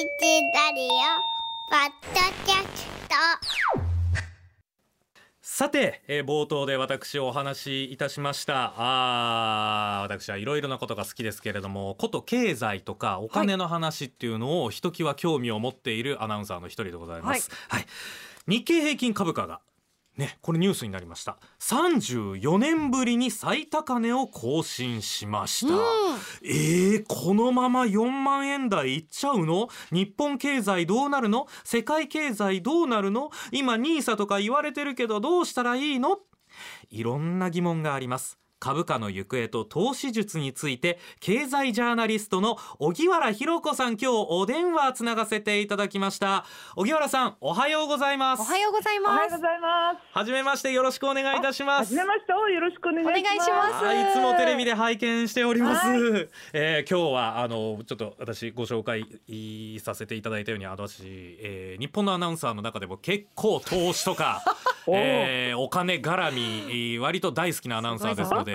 ラディオポッドキャスト。さて、えー冒頭で私お話しいたしました。あー私はいろいろなことが好きですけれどもこと経済とかお金の話っていうのをひときわ興味を持っているアナウンサーの一人でございます、はい。日経平均株価がねこれニュースになりました。34年ぶりに最高値を更新しました、えー、このまま4万円台いっちゃうの？日本経済どうなるの？世界経済どうなるの？今 NISA とか言われてるけどどうしたらいいの？いろんな疑問があります株価の行方と投資術について経済ジャーナリストの荻原博子さん今日お電話つながせていただきました荻原さんおはようございますおはようございおはます。ようございます。はじめましてよろしくお願いいたしまはすじめまして、よろしくお願いします。いつもテレビで拝見しております。はえー今日はあのちょっと私ご紹介させていただいたように私、えー日本のアナウンサーの中でも結構投資とか、えーお金絡みえー割と大好きなアナウンサーですので、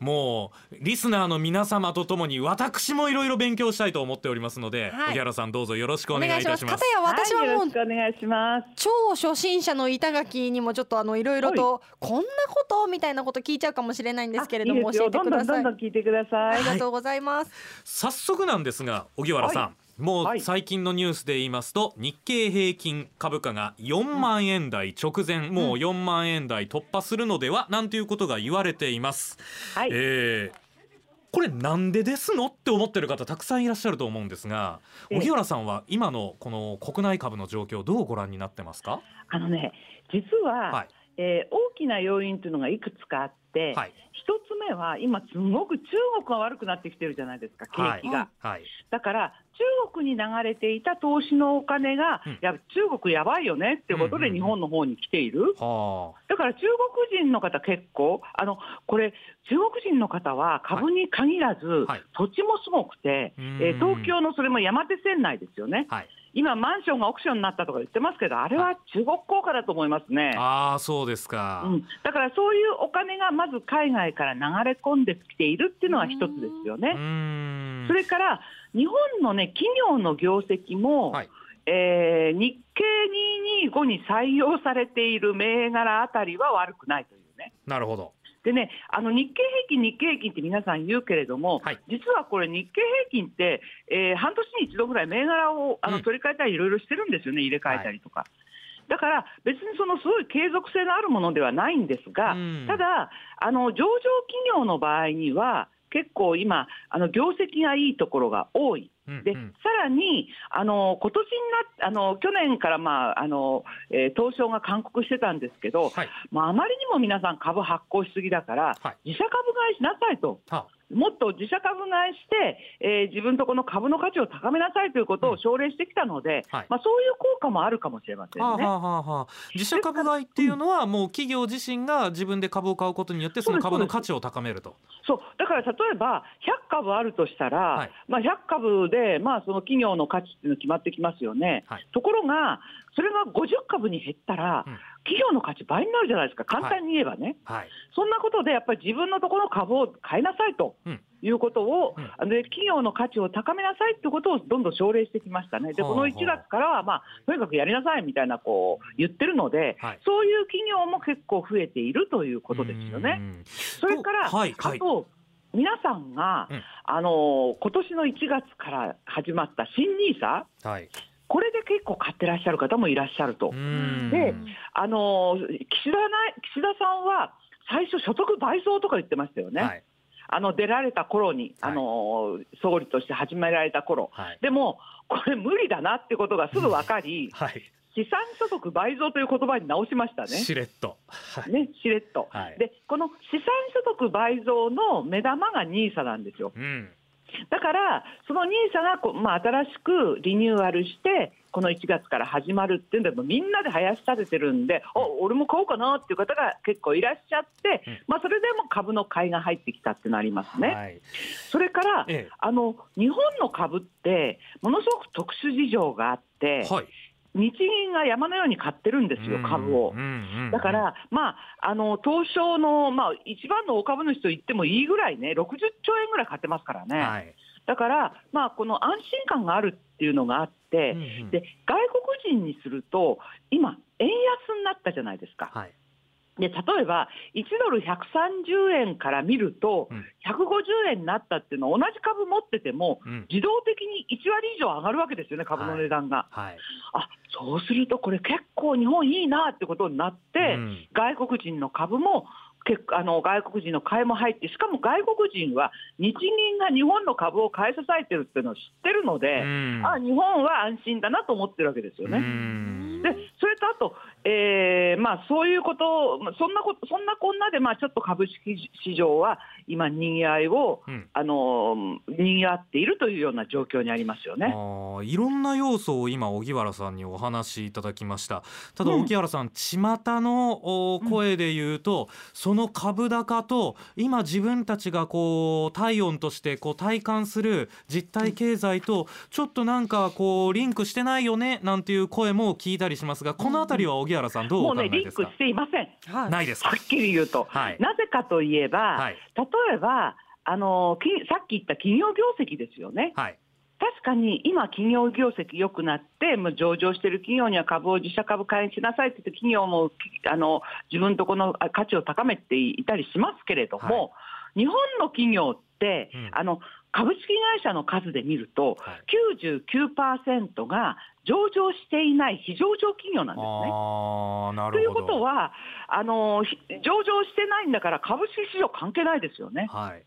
もうリスナーの皆様とともに私もいろいろ勉強したいと思っておりますので、はい荻原さんどうぞよろしくお願いいします。いたします。片や私はもうろしくお願いします。超初心者の板垣にもちょっとあのいろいろとこんなことみたいなこと聞いちゃうかもしれないんですけれども教えてください。どんどんどんどん聞いてください。ありがとうございます。早速なんですが荻原さん、はもうはい。最近のニュースで言いますと日経平均株価が4万円台直前、もう4万円台突破するのではなんていうことが言われています。はい。えーこれなんでですのって思ってる方たくさんいらっしゃると思うんですがええ。荻原さんは今のこの国内株の状況どうご覧になってますか？あのね、実は、はい。えー大きな要因というのがいくつかあって、はい。一つ目は今すごく中国が悪くなってきてるじゃないですか、景気が。はい。だから中国に流れていた投資のお金が、うん。いや中国やばいよねっていうことでうんうんうん。日本の方に来ている。はだから中国人の方、結構、あのこれ、中国人の方は株に限らず、はい。土地もすごくて、うん。えー東京のそれも山手線内ですよね、あはい。今、マンションがオークションになったとか言ってますけど、あれは中国効果だと思いますね。ああそうですか、うん、だからそういうお金がまず海外から流れ込んできているっていうのが一つですようね。それから日本の、ね、企業の業績も、はい。えー日経225に採用されている銘柄あたりは悪くないというね。なるほど。でね、あの日経平均、日経平均って皆さん言うけれども、はい。実はこれ、日経平均って、えー半年に一度ぐらい銘柄をあうん。の取り替えたり、いろいろしてるんですよね、入れ替えたりとか。だから別にそのすごい継続性のあるものではないんですが、うん。ただあの、上場企業の場合には、結構今、あの業績がいいところが多い。で、さらに、あの今年になっあの去年から、まああのえー東証が勧告してたんですけど、はいまあ、あまりにも皆さん株発行しすぎだから、はい自社株買いしなさいと。はもっと自社株買いして、えー自分とこの株の価値を高めなさいということを奨励してきたので、はい。まあ、そういう効果もあるかもしれませんね。はあはあはあはあ。自社株買いっていうのはもう企業自身が自分で株を買うことによってその株の価値を高めると。そう。だから例えば100株あるとしたら、はい。まあ、100株で、まあ、その企業の価値っていうの決まってきますよね、はい。ところが、それが50株に減ったら、うん企業の価値倍になるじゃないですか、簡単に言えばね。はい。そんなことでやっぱり自分のところの株を買いなさいとうんいうことを、うんで企業の価値を高めなさいということをどんどん奨励してきましたね、ではあこの1月からは、まあ、とにかくやりなさいみたいなこう言ってるので、はいそういう企業も結構増えているということですよね。うん。それから、あと皆さんが、うんあの今年の1月から始まった新ニーサはい。これで結構買ってらっしゃる方もいらっしゃると。うんであの岸田な岸田さんは最初、所得倍増とか言ってましたよね、はい。あの出られた頃に、はいあの総理として始められた頃はい。でも、これ、無理だなってことがすぐ分かり、はい。資産所得倍増という言葉に直しましたね。しれっと。はい。ね、しれっと、はいでこの資産所得倍増の目玉が NISA なんですよ。うん。だから、その NISA がこう、まあ、新しくリニューアルして、この1月から始まるっていうんで、もうみんなで林立ててるんで、お俺も買おうかなっていう方が結構いらっしゃって、うんまあ、それでも株の買いが入ってきたってなりますね。はい。それから、えあの日本の株って、ものすごく特殊事情があってえ。、はい。日銀が山のように買ってるんですよ、株を。だか、ら、まあ、あの東証の、まあ、一番の大株主と言ってもいいぐらいね、60兆円ぐらい買ってますからね、はい。だから、まあ、この安心感があるっていうのがあって、うんうん。で外国人にすると、今、円安になったじゃないですか。はいで例えば、1ドル130円から見ると、うん。150円になったっていうのは、同じ株持ってても、うん。自動的に1割以上上がるわけですよね、株の値段が。はい。あそうすると、これ、結構日本いいなってことになって、うん。外国人の株も結構あの外国人の買いも入って、しかも外国人は日銀が日本の株を買い支えてるっていうのを知ってるので、うん。あ日本は安心だなと思ってるわけですようね。ん。でそれとあと、えーまあ、そういうこと、まあそんなことそんなこんなで、まあ、ちょっと株式市場は今、にぎわいを、うん。あのにぎわっているというような状況にありますよあね。ーいろんな要素を今荻原さんにお話しいただきました。ただうん。荻原さん巷のお声で言うと、その株高と今自分たちがこう体温としてこう体感する実体経済とちょっとなんかこうリンクしてないよねなんていう声も聞いたりしますがこのあたりは荻原さんどうおもうね、考えですか？リンクしていません、はい。ないですか？はっきり言うと。はい。なぜかといえば、はい。例えばあのきさっき言った企業業績ですよね。はい。確かに今、企業業績良くなって、もう上場している企業には株を自社株買いにしなさいって言って、企業もきあの自分とこのあ価値を高めていたりしますけれども、日本の企業って、うん。あの株式会社の数で見ると、はい。99%が上場していない非上場企業なんですね。ということはあの、ひ上場してないんだから、株式市場関係ないですよね。はい。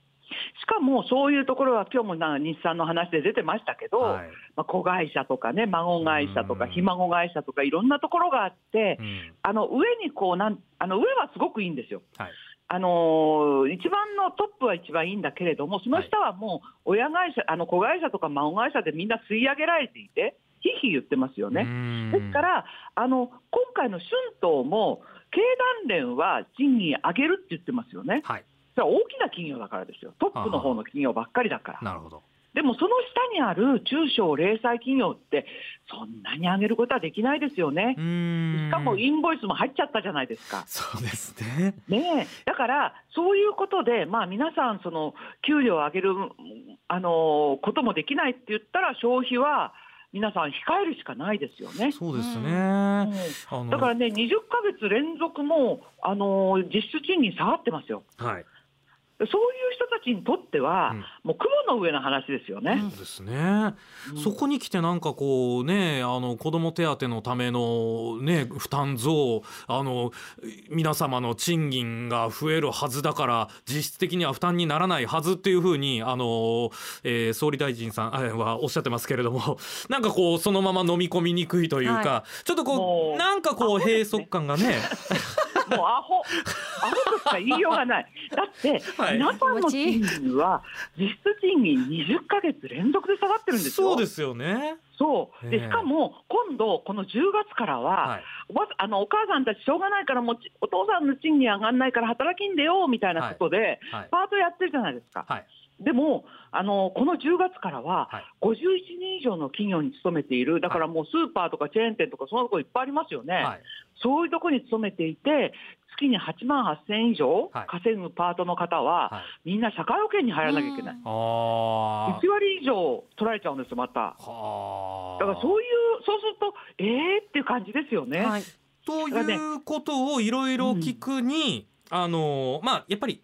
しかもそういうところは、今日も日産の話で出てましたけど、はい。まあ、子会社とかね、孫会社とか、うん。ひ孫会社とか、いろんなところがあってう、ん。あの上にこうなん、あの上はすごくいいんですよ。はいあのー一番のトップは一番いいんだけれども、その下はもう親会社、あの子会社とか孫会社でみんな吸い上げられていて、ひいひい言ってますよね。うんですから、あの今回の春闘も、経団連は賃金上げるって言ってますよね。はいそれは大きな企業だからですよ、トップの方の企業ばっかりだから。なるほどでもその下にある中小零細企業って、そんなに上げることはできないですよね。ししかもインボイスも入っちゃったじゃないですか。そうですねねえ、だから、そういうことで、まあ、皆さん、その給料を上げる、あのこともできないって言ったら、消費は皆さん、控えるしかないですよね。そうですね、うんだからね、20ヶ月連続も、あの実質賃金下がってますよ。はいそういう人たちにとっては、うん。もう雲の上の話ですよね。そうですね、うんそこに来てなんかこうねあの子ども手当のためのね負担増あの皆様の賃金が増えるはずだから実質的には負担にならないはずっていうふうにあの、えー総理大臣さんあはおっしゃってますけれども なんかこうそのまま飲み込みにくいというか、はちょっとこもううなんかこう閉塞感がねもうアホ、アホとしか言いようがない。だって、はい。皆さんの賃金は、実質賃金20ヶ月連続で下がってるんですよ。そうですよね。そう。でえ。えしかも、今度、この10月からは、はい。あのお母さんたちしょうがないからもお父さんの賃金上がんないから働きんでよみたいなことで、はい。パートやってるじゃないですか。はい。でもあの、この10月からははい、51人以上の企業に勤めている、だからもうスーパーとかチェーン店とか、そんなとこいっぱいありますよね。はいそういうところに勤めていて、月に8万8000円以上はい。稼ぐパートの方は、はい。みんな社会保険に入らなきゃいけない。あー。1割以上取られちゃうんですよ、また。はあ。だからそういう、そうすると、えーっていう感じですよね。はい。ということをいろいろ聞くに、あのまあやっぱり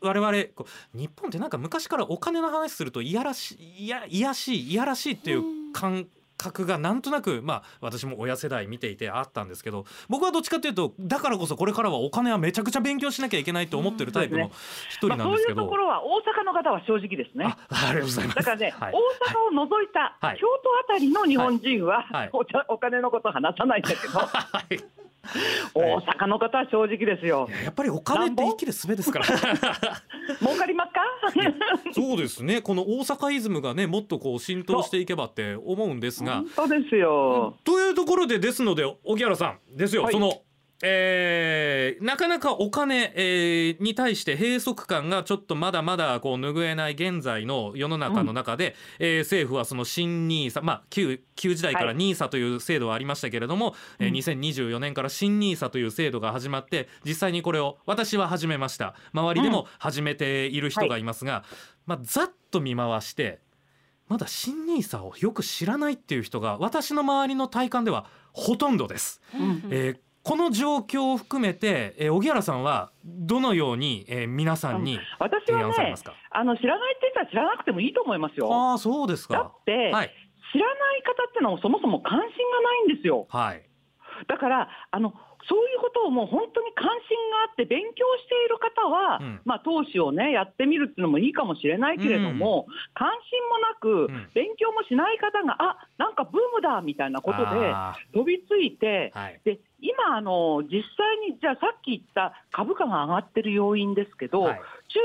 我々こう日本ってなんか昔からお金の話するといやらしいいやいやしいいやらしいっていう感覚がなんとなくまあ私も親世代見ていてあったんですけど僕はどっちかというとだからこそこれからはお金はめちゃくちゃ勉強しなきゃいけないと思ってるタイプの一人まあ、なんですけど。そういうところは大阪の方は正直ですね。あありがとうございます。だからね、はい。大阪を除いたはい。京都あたりの日本人は、はい。はい。お金のこと話さないんだけど、はい 大阪の方は正直ですよ。い。ややっぱりお金って生きる術ですから。儲かりますか？そうですね。この大阪イズムがねもっとこう浸透していけばって思うんですが。本当ですよ。というところでですので荻原さんですよ、はい。その、えーなかなかお金、えーに対して閉塞感がちょっとまだまだこう拭えない現在の世の中の中で、えー政府はその新ニーサまあ旧旧時代からはい。ニーサという制度はありましたけれども、えーうん。2024年から新ニーサという制度が始まって実際にこれを私は始めました。周りでも始めている人がいますが、まあ、ざっと見回してまだ新ニーサをよく知らないっていう人が私の周りの体感ではほとんどです。うん。えーこの状況を含めて、えー、荻原さんはどのように、えー、皆さんに私はね提案されま、すか？あの知らないって言ったら知らなくてもいいと思いますよ。ああそうですだかっ。て、はい知らない方ってのはそもそも関心がないんですよ。はい。だからあのそういうことをもう本当に関心があって勉強している方は、うんまあ、投資をねやってみるっていうのもいいかもしれないけれども、関心もなく、うん勉強もしない方があなんかブームだみたいなことであ飛びついてーはい。で今あの、実際にじゃあさっき言った株価が上がってる要因ですけど、はい。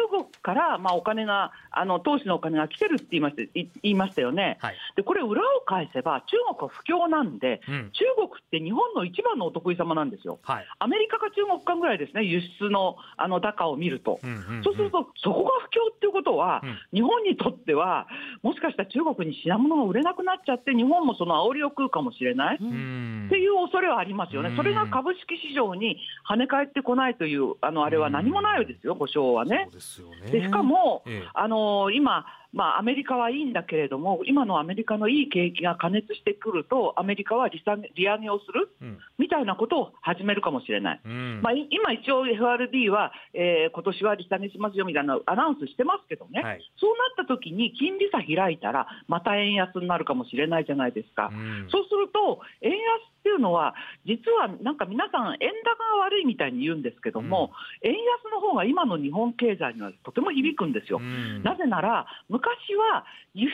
国からまあお金があの投資のお金が来てるって言いましたい言いましたよね。はい。でこれ裏を返せば中国は不況なんでうん。中国って日本の一番のお得意様なんですよ。はい。アメリカか中国かぐらいですね、輸出のあの高を見ると。うんうんうんそうすると、そこが不況っていうことは、うん日本にとっては、もしかしたら中国に品物が売れなくなっちゃって、日本もその煽りを食うかもしれない。うんっていう恐れはありますよね、うんそれが株式市場に跳ね返ってこないという、あのあれは何もないですよ、保証はね。ですよね。でしかも、ええあの今、まあ、アメリカはいいんだけれども、今のアメリカのいい景気が加熱してくると、アメリカは利下げ利上げをするうんみたいなことを始めるかもしれない。うんまあ、い今、一応 FRB は、えー今年は利下げしますよみたいなアナウンスしてますけどね、はい。そうなった時に金利差開いたら、また円安になるかもしれないじゃないですか。うんそうすると、円安っていうのは、実はなんか皆さん、円高が悪いみたいに言うんですけども、円安の方が今の日本経済にはとても響くんですよ。うんなぜなら、昔は輸出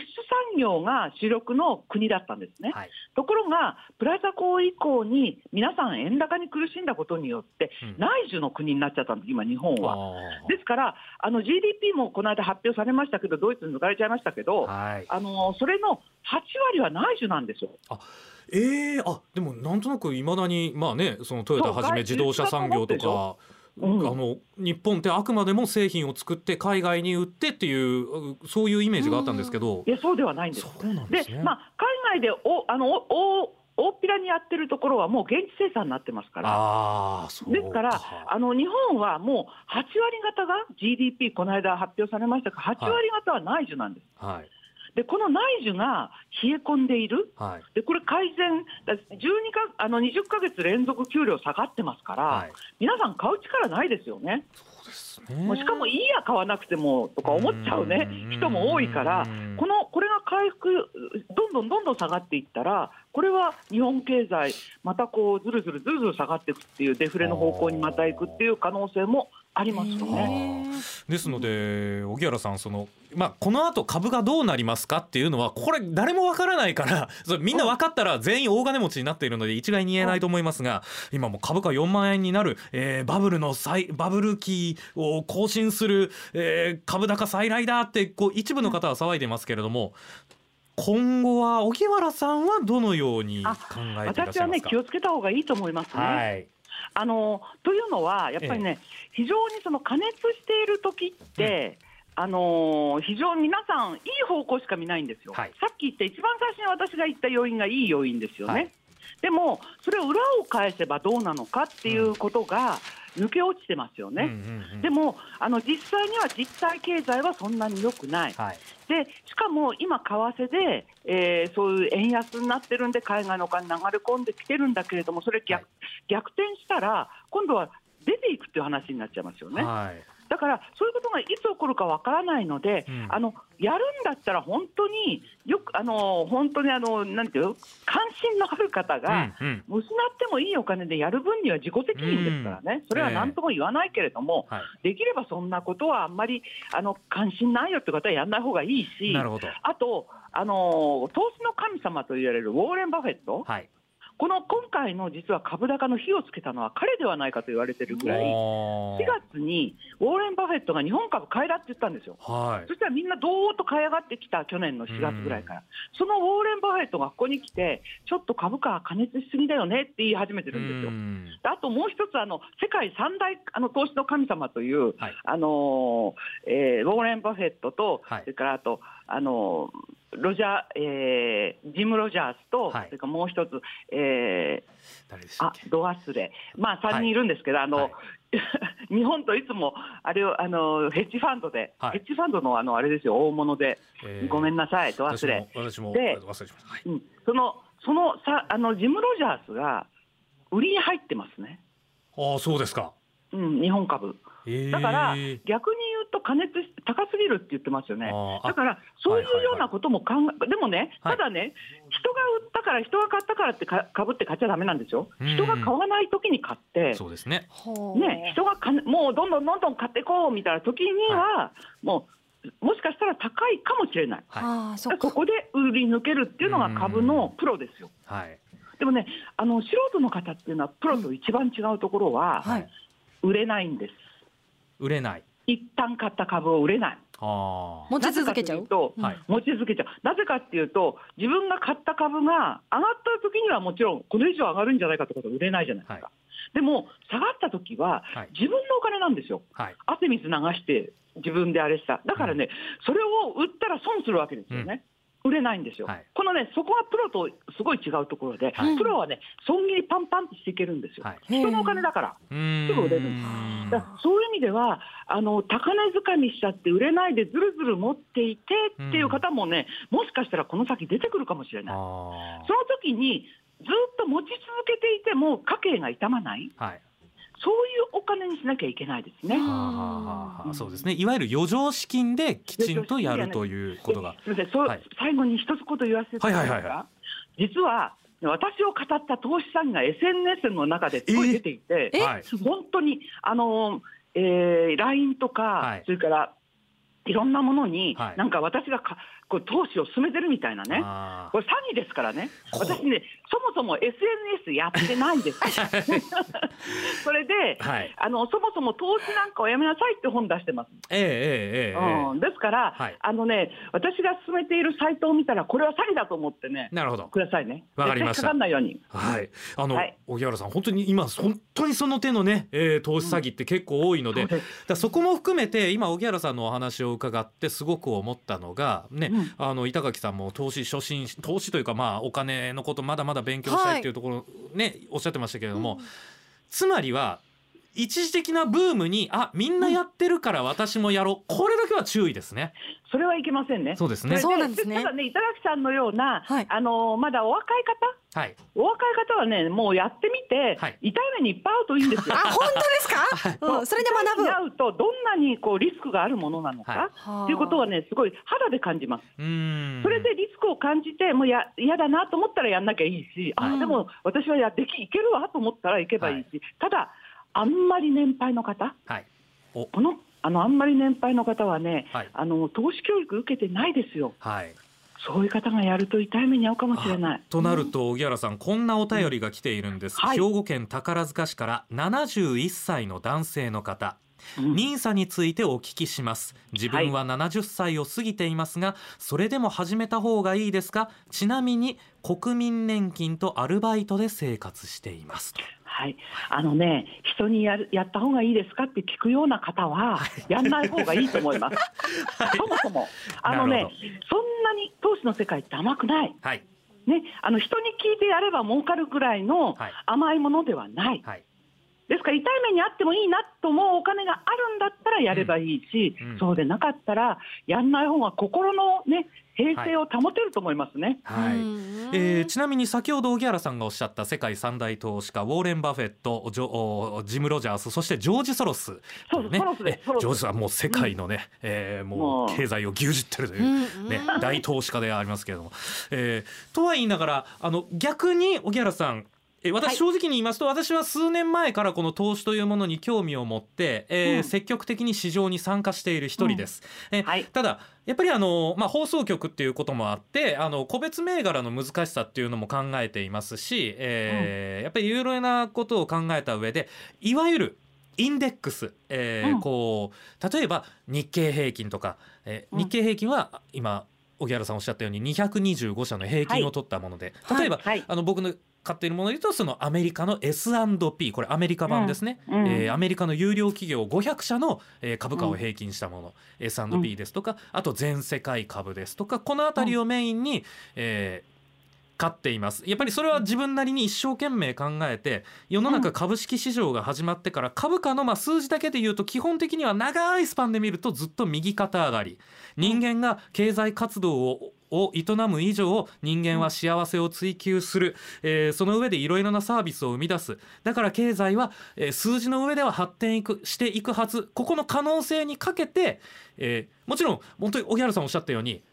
産業が主力の国だったんですね。はい。ところが、プラザ港以降に皆さん円高に苦しんだことによって、うん内需の国になっちゃったんです、今、日本は。あですから、あの GDP もこの間発表されましたけど、ドイツに抜かれちゃいましたけーど、はい。あのそれの8割は内需なんですよ。ええあでもなんとなくいまだにまあねそのトヨタはじめ自動車産業とか。うんあの日本ってあくまでも製品を作って海外に売ってっていううそういうイメージがあったんですけどいや、そうではないんです。そうなんですね。まあ、海外でおあのおお大っぴらにやってるところはもう現地生産になってますから。ああそうですから、あの日本はもう8割方が GDP、この間発表されましたが、8割方は内需なんです。はいで、この内需が冷え込んでいる、はい。でこれ、改善、だ12かあの20か月連続給料下がってますから、はい。皆さん、買う力ないですよね、そうですね。もうしかもいいや、買わなくてもとか思っちゃうねうん。人も多いからうん、このこれが回復、どんどんどんどん下がっていったら、これは日本経済、またこうずるずるずるずる下がっていくっていう、デフレの方向にまた行くっていう可能性もありますよね。ですので荻原さんそのまあこの後株がどうなりますかっていうのはこれ誰もわからないから それみんな分かったら全員大金持ちになっているので一概に言えないと思いますが今もう株価4万円になる、えーバブルの再バブル期を更新する、えー株高再来だってこう一部の方は騒いでますけれども今後は荻原さんはどのように考えていらっ私はいね、しゃますか気をつけた方がいいと思いますね。はいあのというのは、やっぱりね、非常にその加熱している時って、あの非常に皆さん、いい方向しか見ないんですよ、はい。さっき言った、一番最初に私が言った要因がいい要因ですよね。はい。でも、それを裏を返せばどうなのかっていうことが抜け落ちてますよね。うんうんうん。でもあの実際には実体経済はそんなに良くない、はい。でしかも今、為替で、えーそういう円安になってるんで、海外のお金流れ込んできてるんだけれども、それ逆,、はい。逆転したら、今度は出ていくっていう話になっちゃいますよね。はいだから、そういうことがいつ起こるかわからないので、うん。あのやるんだったら、本当によく、あの本当にあのなんていうの関心のある方が、うんうん。失ってもいいお金でやる分には自己責任ですからね、それは何とも言わないけれども、はいできればそんなことはあんまりあの関心ないよって方はやらない方がいいし、なるほどあと、あの投資の神様と言われるウォーレン・バフェット、はいこの今回の実は株高の火をつけたのは彼ではないかと言われてるぐらい、4月にウォーレン・バフェットが日本株買いだって言ったんですよ。はい。そしたらみんなどーっと買い上がってきた去年の4月ぐらいから、そのウォーレン・バフェットがここに来て、ちょっと株価は加熱しすぎだよねって言い始めてるんですよ。うん。あともう一つあの、世界三大あの投資の神様という、はい。あのーえーウォーレン・バフェットと、はい。それからあと、あのロジャー、えー、ジム・ロジャースと、はい。それからもう一つ、えー、あド忘れ、まあ、3人いるんですけど、あのはい。日本といつもあれをあのヘッジファンドで、はい。ヘッジファンドのあのあれですよ、大物で、えーごめんなさい、ド忘れ。私もではい。うん、そのそのさあのジム・ロジャースが売りに入ってますね、ああそうですか。うん、日本株。えー。だから、逆にと、加熱高すぎるって言ってますよね。だから、そういうようなことも考え、でもね、はい。ただね、人が売ったから、人が買ったからってか株って買っちゃだめなんですよ。うん。人が買わないときに買って、そうですね。ね、人がかもうどんどんどんどん買っていこうみたいな時には、もう、もしかしたら高いかもしれない。はい。ああそっか。そこで売り抜けるっていうのが株のプロですよ。はい。でもね、あの素人の方っていうのは、プロと一番違うところは、はい。売れないんです。売れない一旦買った株を売れない。あ持ち続けちゃう？なぜかと持ち続けちゃう。なぜかっていうと、自分が買った株が上がった時にはもちろん、これ以上上がるんじゃないかってことは売れないじゃないですか。はでも、下がった時ははい、自分のお金なんですよ。はい汗水流して、自分であれした。だからね、それを売ったら損するわけですよね。売れないんですよ、はい。このね、そこはプロとすごい違うところで、はい。プロはね、損切りパンパンってしていけるんですよ、はい。人のお金だから。すぐ売れるんだからそういう意味では、あの高値掴みしちゃって売れないでずるずる持っていてっていう方もね、もしかしたらこの先出てくるかもしれない。あその時にずっと持ち続けていても家計が傷まない、あはいそういうお金にしなきゃいけないですね。はあそうですね。いわゆる余剰資金できちんとやるということが。すみません、そうはい。最後に一つこと言わせていただけますか、はいはいは実は私を語った投資詐欺が SNS の中ですごい出ていて、えはい本当にあの、えー、LINE とか、はい。それからいろんなものに、はい。なんか私がかこう投資を進めてるみたいなね、あこれ詐欺ですからね、こ私ね、そもそも SNS やってないです。それで、はい。あのそもそも投資なんかをやめなさいって本出してます。えええええええうん、ですから、はい。あのね、私が進めているサイトを見たら、これは詐欺だと思ってね、えなるほど。くださいね。わかりました。かかんないように。はい、あの、はい。荻原さん本当に今本当にその手のね、えー投資詐欺って結構多いので、そうですだそこも含めて今荻原さんのお話を伺ってすごく思ったのがね、うん。あの板垣さんも投資初心投資というかまあお金のことまだまだ勉強したいっていうところね、おっしゃってましたけれども、つまりは一時的なブームにあみんなやってるから私もやろう。これだけは注意ですね。それはいけませんね。そうですね。れそうなんですね。ただね、板垣さんのような、はい。あのまだお若い方、はい。お若い方はね、もうやってみて、はい。痛い目にいっぱい会うといいんですよ。あ本当ですか、うん、それで学ぶ。うと、どんなにこうリスクがあるものなのか、はい。っていうことはね、すごい肌で感じます。うーん。それでリスクを感じて、もうや嫌だなと思ったらやんなきゃいいし、はい。あでも私はやできいけるわと思ったらいけばいいし、ただ、あんまり年配の方、はい。お。このあのあんまり年配の方はね、はい。あの投資教育受けてないですよ、はい。そういう方がやると痛い目に遭うかもしれない。となると荻原さんこんなお便りが来ているんです、はい。兵庫県宝塚市から71歳の男性の方。うん。ニーサについてお聞きします。自分は70歳を過ぎていますが、それでも始めた方がいいですか？ちなみに国民年金とアルバイトで生活していますはい、あのね、人にやるやった方がいいですかって聞くような方は、やんない方がいいと思います。そもそも、あのねそんなに投資の世界って甘くない。はい。ね、あの人に聞いてやれば儲かるぐらいのはい。甘いものではない。はいですから、痛い目にあってもいいなと思うお金があるんだったらやればいいし、うん。うん。そうでなかったら、やんない方が心のね、平静を保てると思いますね。はい、えーちなみに先ほど荻原さんがおっしゃった世界三大投資家ウォーレン・バフェットジョおジム・ロジャースそしてジョージ・ソロスそうねソロスですえソロスジョージさんはもう世界のね、えーももうう経済を牛耳ってるという、うんね、大投資家でありますけれども、えーとは言いながらあの逆に荻原さんえはい。私正直に言いますと、私は数年前からこの投資というものに興味を持って、えーうん。積極的に市場に参加している一人です。えーはい。ただやっぱりあの、まあ、放送局っていうこともあってあの個別銘柄の難しさっていうのも考えていますし、えーやっぱりいろいろなことを考えた上でいわゆるインデックス、えーうん。こう例えば日経平均とか、えーうん。日経平均は今荻原さんおっしゃったように225社の平均を取ったもので、はい。例えば、はい。あの僕の買っているもので言うとそのアメリカの S&P これアメリカ版ですね、うん。うん。えーアメリカの有料企業500社の、えー株価を平均したもの、S&P ですとかあと全世界株ですとかこの辺りをメインに、えー買っています。やっぱりそれは自分なりに一生懸命考えて世の中株式市場が始まってから株価のまあ数字だけで言うと基本的には長いスパンで見るとずっと右肩上がり。人間が経済活動をを営む以上人間は幸せを追求する、えーその上でいろいろなサービスを生み出す。だから経済は、えー数字の上では発展いくしていくはず。ここの可能性にかけて、えーもちろん本当に荻原さんおっしゃったように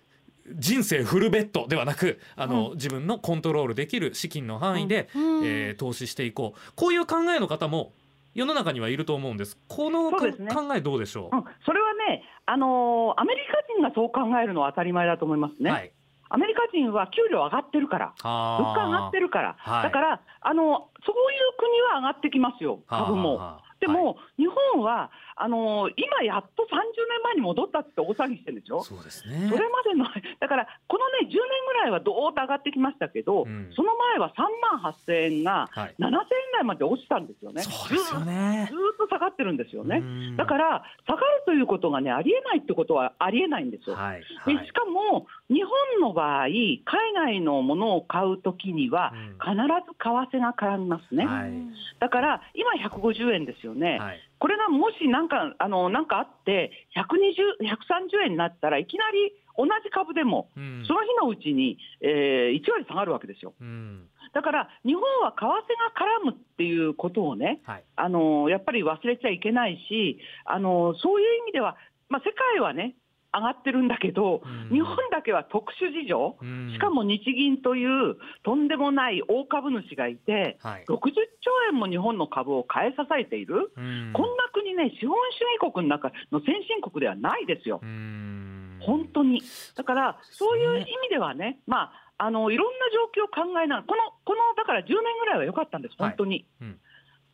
人生フルベッドではなくあの、自分のコントロールできる資金の範囲で、うん。えー投資していこう。こういう考えの方も世の中にはいると思うんです。この考えどうでしょう、うん、それはね、あのーアメリカ人がそう考えるのは当たり前だと思いますね。はい。アメリカ人は給料上がってるから、あ。物価上がってるから、はい。だから、あのそういう国は上がってきますよ、株も。でも、日本はあのー今やっと30年前に戻ったって大騒ぎしてるんでしょ？そうですねそれまでの、だから、このね、10年ぐらいはどーっと上がってきましたけど、うんその前は3万8000円がはい7000円台まで落ちたんですよね。そうですよねずっと下がってるんですよね。うんだから、下がるということがね、ありえないってことはありえないんですよ。はいではいしかも、日本の場合、海外のものを買うときには、うん必ず為替が絡みますね。はいだから、今150円ですよね。はいこれがもしなんか、あの、なんかあって、120、130円になったらいきなり同じ株でも、うん。その日のうちに、えー1割下がるわけですよ。うん。だから、日本は為替が絡むっていうことをね、はい。あのやっぱり忘れちゃいけないし、あのそういう意味では、まあ、世界はね、上がってるんだけど、うん。日本だけは特殊事情、うん。しかも日銀というとんでもない大株主がいて、はい。60兆円も日本の株を買い支えている、うん。こんな国ね、資本主義国の中の先進国ではないですよ。うん。本当に。だから、そういう意味ではね、まあ、あのいろんな状況を考えながら、この、このだから10年ぐらいは良かったんです、本当に。うん。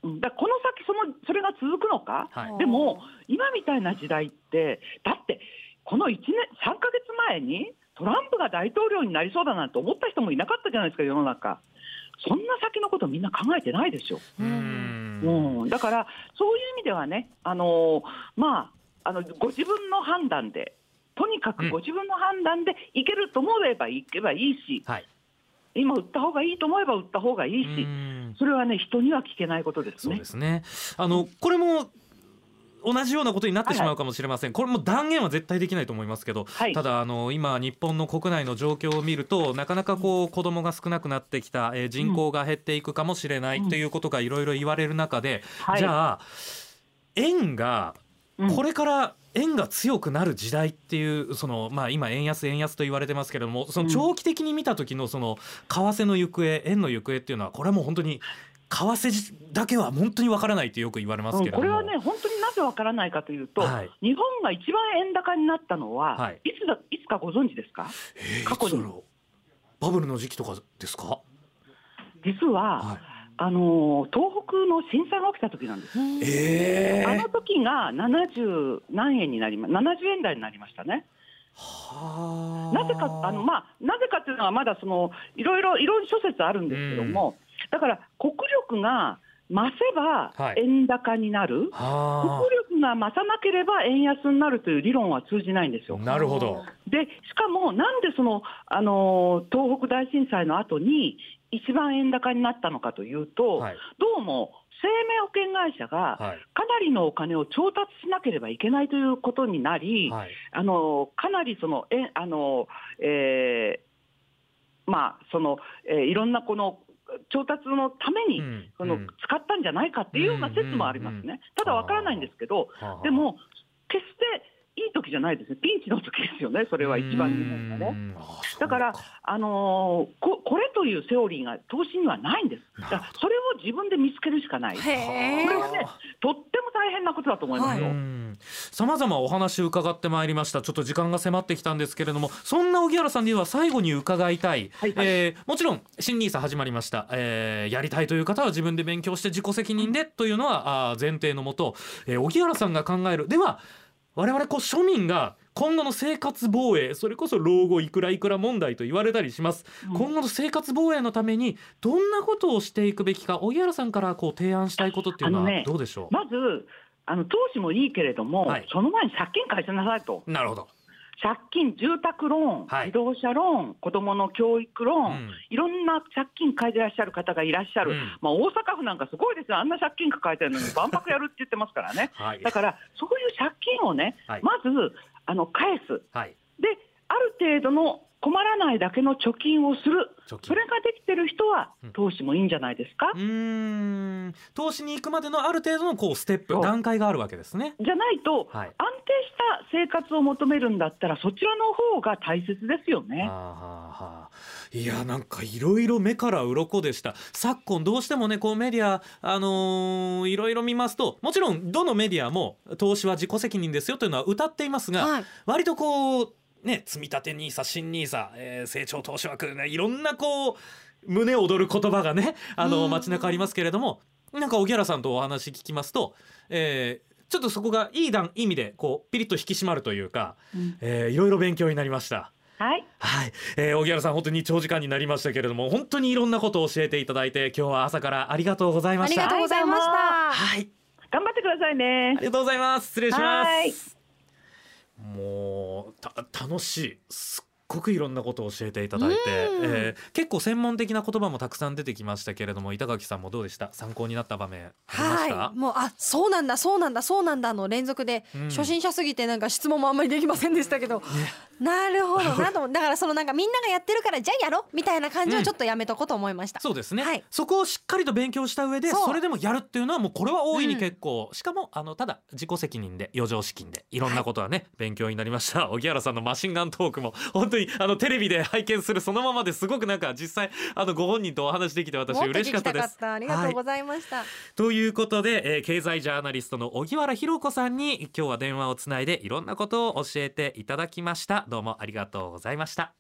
うん。だからこの先その、それが続くのか、はい。でも、今みたいな時代って、だって、この1年、3ヶ月前に、トランプが大統領になりそうだなんて思った人もいなかったじゃないですか、世の中。そんな先のことみんな考えてないですよ。うんうん、だから、そういう意味ではね、あのーまあ、あのご自分の判断で、とにかくご自分の判断でいけると思えばいけばいいし、はい今、売った方がいいと思えば売った方がいいし、うんそれはね、人には聞けないことですねそうで。すねあのこれも同じようなことになってしまうかもしれません、これも断言は絶対できないと思いますけど、はい。ただあの今日本の国内の状況を見るとなかなかこう子供が少なくなってきた、えー人口が減っていくかもしれないうん。ということがいろいろ言われる中で、はい。じゃあ円がうん。これから円が強くなる時代っていうそのまあ今円安円安と言われてますけれどもその長期的に見た時のその為替の行方円の行方っていうのはこれはもう本当に為替だけは本当にわからないってよく言われますけれども、うんこれはね、本当になぜわからないかというと、はい。日本が一番円高になったのは、はい。い、つだいつかご存知ですか、えー過去に。バブルの時期とかですか、実は、はい、あのー東北の震災が起きた時なんです。えあの時が70何円になりま、70円台になりましたね。はなぜか、あの、まあ、なぜかというのはまだその、いろいろ、いろいろ諸説あるんですけども、だから国力が増せばはい。円高になる、は国力が増さなければ円安になるという理論は通じないんですよ。あ。なるほど。で、しかも、なんでその、あのー東北大震災の後に、一番円高になったのかというと、はい。どうも生命保険会社がはい。かなりのお金を調達しなければいけないということになり、はい。あのかなりその、えあのえーまあ、その、えーいろんなこの調達のために、うんそのうん。使ったんじゃないかっていうような説もありますね。ただわからないんですけど、はあ。でも、決していい時じゃないですね、ピンチの時ですよね、それは一番日本がね。だから、あのーこ、これというセオリーが投資にはないんです。だからそれを自分で見つけるしかない。これはね、とっても大変なことだと思いますよ。さまざまお話伺ってまいりました。ちょっと時間が迫ってきたんですけれどもそんな荻原さんには最後に伺いたい、はいはい。えーもちろん新ニーサ始まりました、えーやりたいという方は自分で勉強して自己責任でというのはあー前提のもと、えー荻原さんが考える。では我々こう庶民が今後の生活防衛それこそ老後いくらいくら問題と言われたりします、うん。今後の生活防衛のためにどんなことをしていくべきか荻原さんからこう提案したいことっていうのはどうでしょう、まずあの投資もいいけれども、はい。その前に借金返しなさいと、なるほど、借金、住宅ローン、はい。自動車ローン、子どもの教育ローン、うん。いろんな借金返してらっしゃる方がいらっしゃる、うん。まあ、大阪府なんかすごいですよ、あんな借金抱えてるのに、万博やるって言ってますからね、はい。だからそういう借金をね、はい。まずあの返す、はい。で、ある程度の困らないだけの貯金をする、それができてる人はうん、投資もいいんじゃないですか？うーん。投資に行くまでのある程度のこうステップ段階があるわけですね。じゃないと、はい。安定した生活を求めるんだったら、そちらの方が大切ですよね。はあはあはあ。いやなんかいろいろ目から鱗でした。昨今どうしてもねこうメディアあのーいろいろ見ますともちろんどのメディアも投資は自己責任ですよというのは歌っていますが、はい。割とこうね積み立て NISA 新 NISA、えー成長投資枠ねいろんなこう胸躍る言葉がねあのうん。街中ありますけれどもなんか荻原さんとお話聞きますと、えーちょっとそこがいい段意味でこうピリッと引き締まるというか、うん。えーいろいろ勉強になりました。はい。はい、えー、荻原さん本当に長時間になりましたけれども本当にいろんなことを教えていただいて今日は朝からありがとうございました。ありがとうございました。はい。頑張ってくださいね。あ。りがとうございます。失礼しまはい。すもうた楽しい。すっごくいろんなことを教えていただいて、うん。えー結構専門的な言葉もたくさん出てきましたけれども板垣さんもどうでした？参考になった場面ありました、はい、もうあそうなんだそうなんだそうなんだの連続で、うん。初心者すぎてなんか質問もあんまりできませんでしたけど、なるほど。なとだからそのなんかみんながやってるからじゃあやろうみたいな感じはちょっとやめとこうと思いました、そうですね、はい。そこをしっかりと勉強した上でそれでもやるっていうのはもうこれは大いに結構、しかもあのただ自己責任で余剰資金でいろんなことはね、勉強になりました。荻原さんのマシンガントークも本当にあのテレビで拝見するそのままですごくなんか実際あのご本人とお話できて私嬉しかったです。たた。ありがとうございました、ということで、えー経済ジャーナリストの荻原博子さんに今日は電話をつないでいろんなことを教えていただきました。どうもありがとうございました。